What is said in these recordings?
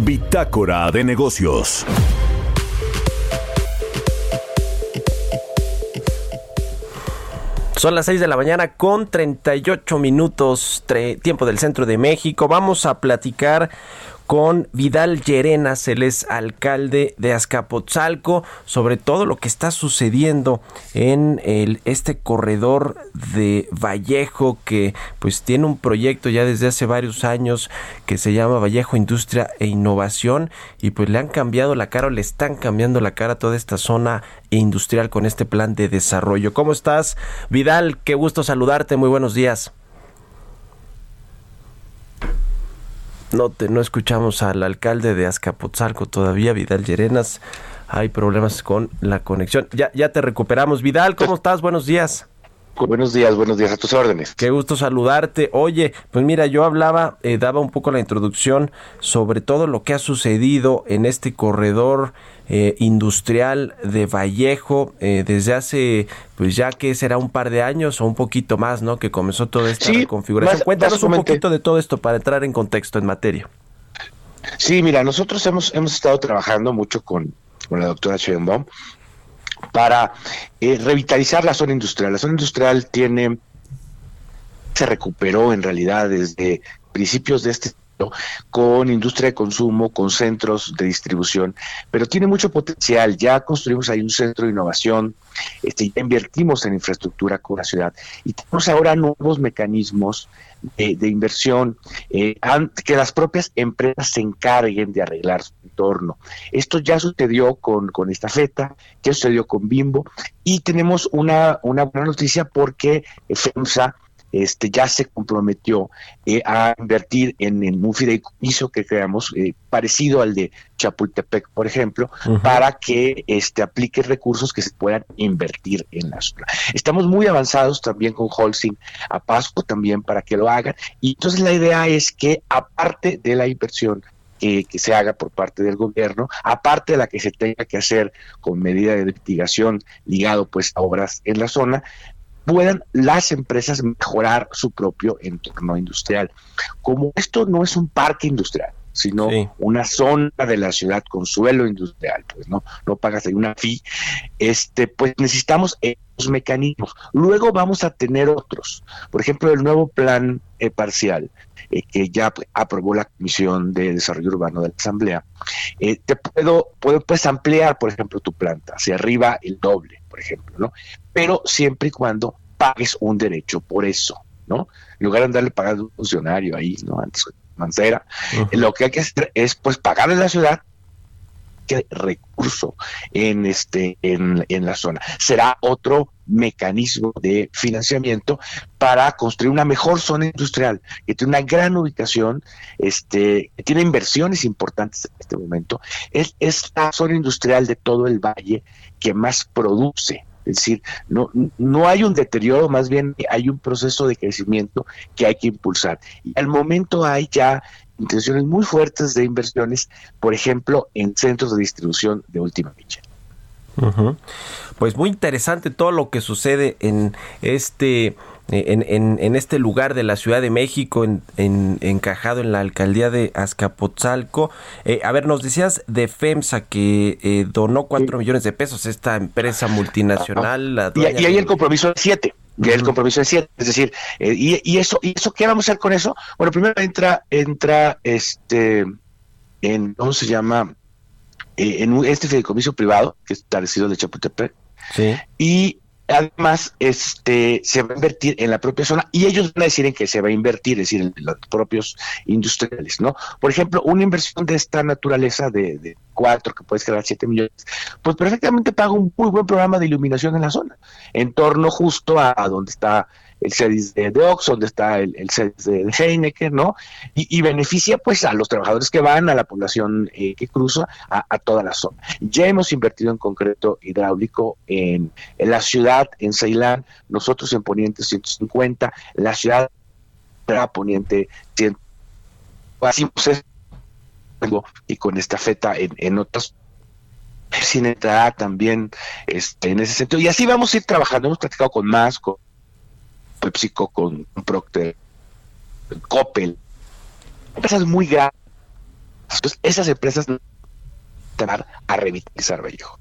Bitácora de negocios. Son las 6 de la mañana con 38 minutos tiempo del centro de México. Vamos a platicar con Vidal Llerenas, él es alcalde de Azcapotzalco, sobre todo lo que está sucediendo en el, este corredor de Vallejo que pues tiene un proyecto ya desde hace varios años que se llama Vallejo Industria e Innovación y pues le han cambiado la cara o le están cambiando la cara a toda esta zona industrial con este plan de desarrollo. ¿Cómo estás, Vidal? Qué gusto saludarte, muy buenos días. No, te, no escuchamos al alcalde de Azcapotzalco todavía, Vidal Llerenas. Hay problemas con la conexión. Ya, ya te recuperamos. Vidal, ¿cómo estás? Buenos días. Buenos días, buenos días, a tus órdenes. Qué gusto saludarte. Oye, pues mira, yo hablaba, eh, daba un poco la introducción sobre todo lo que ha sucedido en este corredor eh, industrial de Vallejo eh, desde hace, pues ya que será un par de años o un poquito más, ¿no? Que comenzó toda esta Sí, configuración. Cuéntanos un poquito de todo esto para entrar en contexto, en materia. Sí, mira, nosotros hemos, hemos estado trabajando mucho con, con la doctora Sheinbaum para eh, revitalizar la zona industrial. La zona industrial tiene, se recuperó en realidad desde principios de este con industria de consumo, con centros de distribución, pero tiene mucho potencial. Ya construimos ahí un centro de innovación, este, ya invertimos en infraestructura con la ciudad y tenemos ahora nuevos mecanismos de, inversión, eh, que las propias empresas se encarguen de arreglar su entorno. Esto ya sucedió con, con esta feta, ya sucedió con Bimbo y tenemos una, una buena noticia porque FEMSA este, ya se comprometió eh, a invertir en, en un fideicomiso que creamos eh, parecido al de Chapultepec, por ejemplo, para que este, aplique recursos que se puedan invertir en la zona. Estamos muy avanzados también con Holcim, a Pasco también para que lo hagan. Y entonces la idea es que aparte de la inversión que, que se haga por parte del gobierno, aparte de la que se tenga que hacer con medida de mitigación ligado pues a obras en la zona, puedan las empresas mejorar su propio entorno industrial. Como esto no es un parque industrial, sino Sí. una zona de la ciudad con suelo industrial, pues no, no pagas ahí una fee, este, pues necesitamos esos mecanismos. Luego vamos a tener otros. Por ejemplo, el nuevo plan eh, parcial eh, que ya aprobó la Comisión de Desarrollo Urbano de la Asamblea, eh, te puedo, puedo, puedes ampliar, por ejemplo, tu planta hacia arriba el doble, por ejemplo, ¿no? Pero siempre y cuando pagues un derecho por eso, ¿no? En lugar de andarle pagando a un funcionario ahí, ¿no? Antes Mancera, Ujú. lo que hay que hacer es pues pagarle a la ciudad que recurso en este en, en la zona. Será otro mecanismo de financiamiento para construir una mejor zona industrial que tiene una gran ubicación, este, tiene inversiones importantes en este momento. Es, es la zona industrial de todo el valle que más produce. Es decir, no, no hay un deterioro, más bien hay un proceso de crecimiento que hay que impulsar. Y al momento hay ya intenciones muy fuertes de inversiones, por ejemplo, en centros de distribución de última milla. Pues muy interesante todo lo que sucede en este en, en- en este lugar de la Ciudad de México, en, en- encajado en la alcaldía de Azcapotzalco. Eh, a ver, nos decías de FEMSA que eh, donó cuatro millones de pesos esta empresa multinacional. la Y, y ahí de- el compromiso siete. Y el compromiso es siete. Es decir, eh, y, y eso, ¿y eso qué vamos a hacer con eso? Bueno, primero entra, entra este, en, ¿cómo se llama? Eh, en un- este fideicomiso privado, que es al de Chapultepec, Sí. y además este se va a invertir en la propia zona y ellos van a decir en qué se va a invertir, es decir, en los propios industriales, ¿no? Por ejemplo, una inversión de esta naturaleza de, de cuatro, que puedes crear siete millones, pues perfectamente paga un muy buen programa de iluminación en la zona, en torno justo a donde está el CEDIS de, de donde está el, el CEDIS de, Heineken, ¿no? Y, beneficia pues a los trabajadores que van, a la población eh, que cruza, a, toda la zona. Ya hemos invertido en concreto hidráulico en, la ciudad, en Ceilán, nosotros en Poniente 150, la ciudad Poniente 100. Así pues, y con esta feta en, en otras sin entrar también este, en ese sentido. Y así vamos a ir trabajando. Hemos platicado con más, con PepsiCo, con Procter, Coppel, empresas muy grandes. Entonces, esas empresas van a revitalizar Vallejo.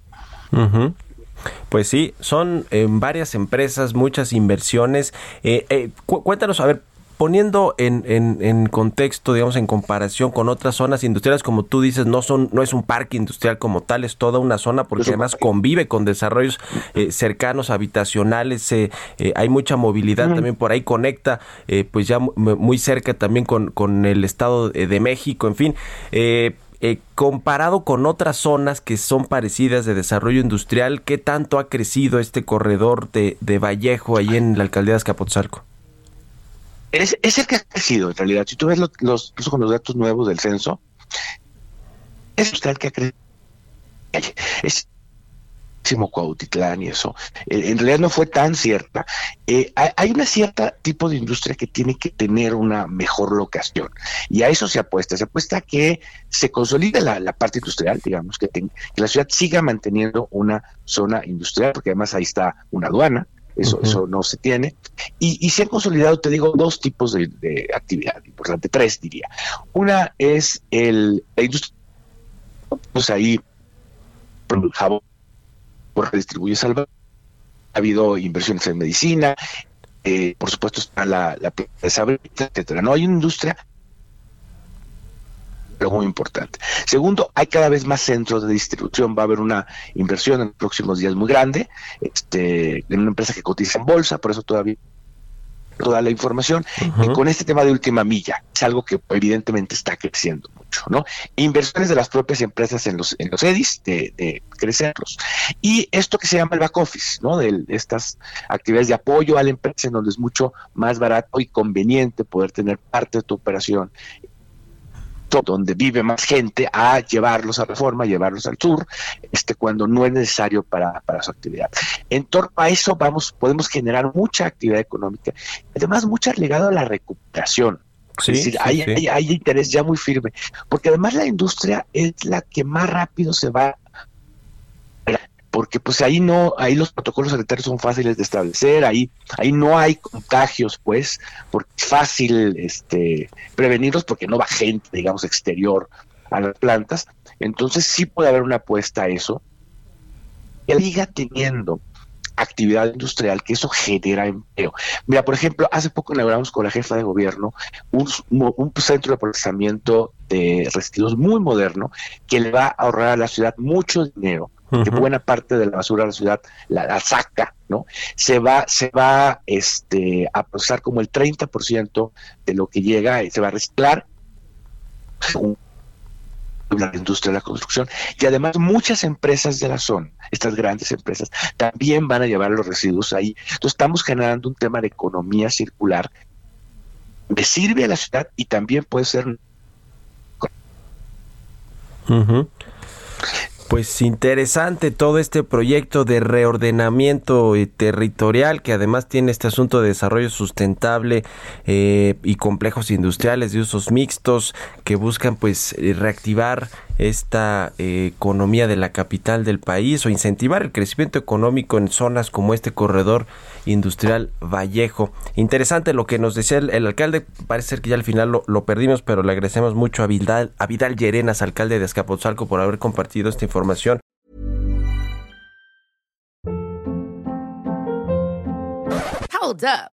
Pues sí, son eh, varias empresas, muchas inversiones. Eh, eh, cuéntanos, a ver, poniendo en, en, contexto, digamos, en comparación con otras zonas industriales, como tú dices, no son, no es un parque industrial como tal, es toda una zona porque además convive con desarrollos eh, cercanos, habitacionales, eh, eh, hay mucha movilidad también por ahí, conecta pues ya muy cerca también con, con el Estado de México, en fin. comparado con otras zonas que son parecidas de desarrollo industrial, ¿qué tanto ha crecido este corredor de, de Vallejo ahí en la alcaldía de Azcapotzalco? Es, es, el que ha crecido en realidad. Si tú ves los, con los datos nuevos del censo, es el que ha crecido. Es Cuautitlán y eso. En realidad no fue tan cierta. Eh, hay una cierta tipo de industria que tiene que tener una mejor locación y a eso se apuesta. Se apuesta a que se consolide la, parte industrial, digamos, que la ciudad siga manteniendo una zona industrial, porque además ahí está una aduana, eso, eso no se tiene. Y, se han consolidado, te digo, dos tipos de, actividad, importante, tres diría. Una es el, la industria, pues ahí, jabón, redistribuye salva. Ha habido inversiones en medicina, eh, por supuesto está la, la de etcétera. No hay una industria pero muy importante. Segundo, hay cada vez más centros de distribución. Va a haber una inversión en los próximos días muy grande este, en una empresa que cotiza en bolsa, por eso todavía toda la información. y con este tema de última milla, es algo que evidentemente está creciendo mucho, ¿no? Inversiones de las propias empresas en los, en los EDIs, de, crecerlos. Y esto que se llama el back office, ¿no? De, estas actividades de apoyo a la empresa, en donde es mucho más barato y conveniente poder tener parte de tu operación donde vive más gente a llevarlos a reforma, llevarlos al sur, este, cuando no es necesario para, para su actividad. En torno a eso vamos, podemos generar mucha actividad económica, además mucha ligada a la recuperación. es decir, hay, Hay, hay, interés ya muy firme, porque además la industria es la que más rápido se va porque pues ahí no, ahí los protocolos sanitarios son fáciles de establecer, ahí, ahí no hay contagios, pues, porque es fácil este prevenirlos porque no va gente, digamos, exterior a las plantas. Entonces sí puede haber una apuesta a eso. Que siga teniendo actividad industrial, que eso genera empleo. Mira, por ejemplo, hace poco inauguramos con la jefa de gobierno un, un, centro de procesamiento de residuos muy moderno que le va a ahorrar a la ciudad mucho dinero que buena parte de la basura de la ciudad la, saca, ¿no? Se va, se va este, a procesar como el 30% de lo que llega y se va a reciclar. La industria de la construcción. Y además muchas empresas de la zona, estas grandes empresas, también van a llevar los residuos ahí. Entonces estamos generando un tema de economía circular. Que sirve a la ciudad y también puede ser... Pues interesante todo este proyecto de reordenamiento eh, territorial que además tiene este asunto de desarrollo sustentable eh, y complejos industriales de usos mixtos que buscan pues eh, reactivar esta economía de la capital del país o incentivar el crecimiento económico en zonas como este corredor industrial Vallejo. Interesante lo que nos decía el, alcalde, parece ser que ya al final lo, perdimos, pero le agradecemos mucho a Vidal, a Vidal Llerenas, alcalde de Escapotzalco, por haber compartido esta información. Hold up.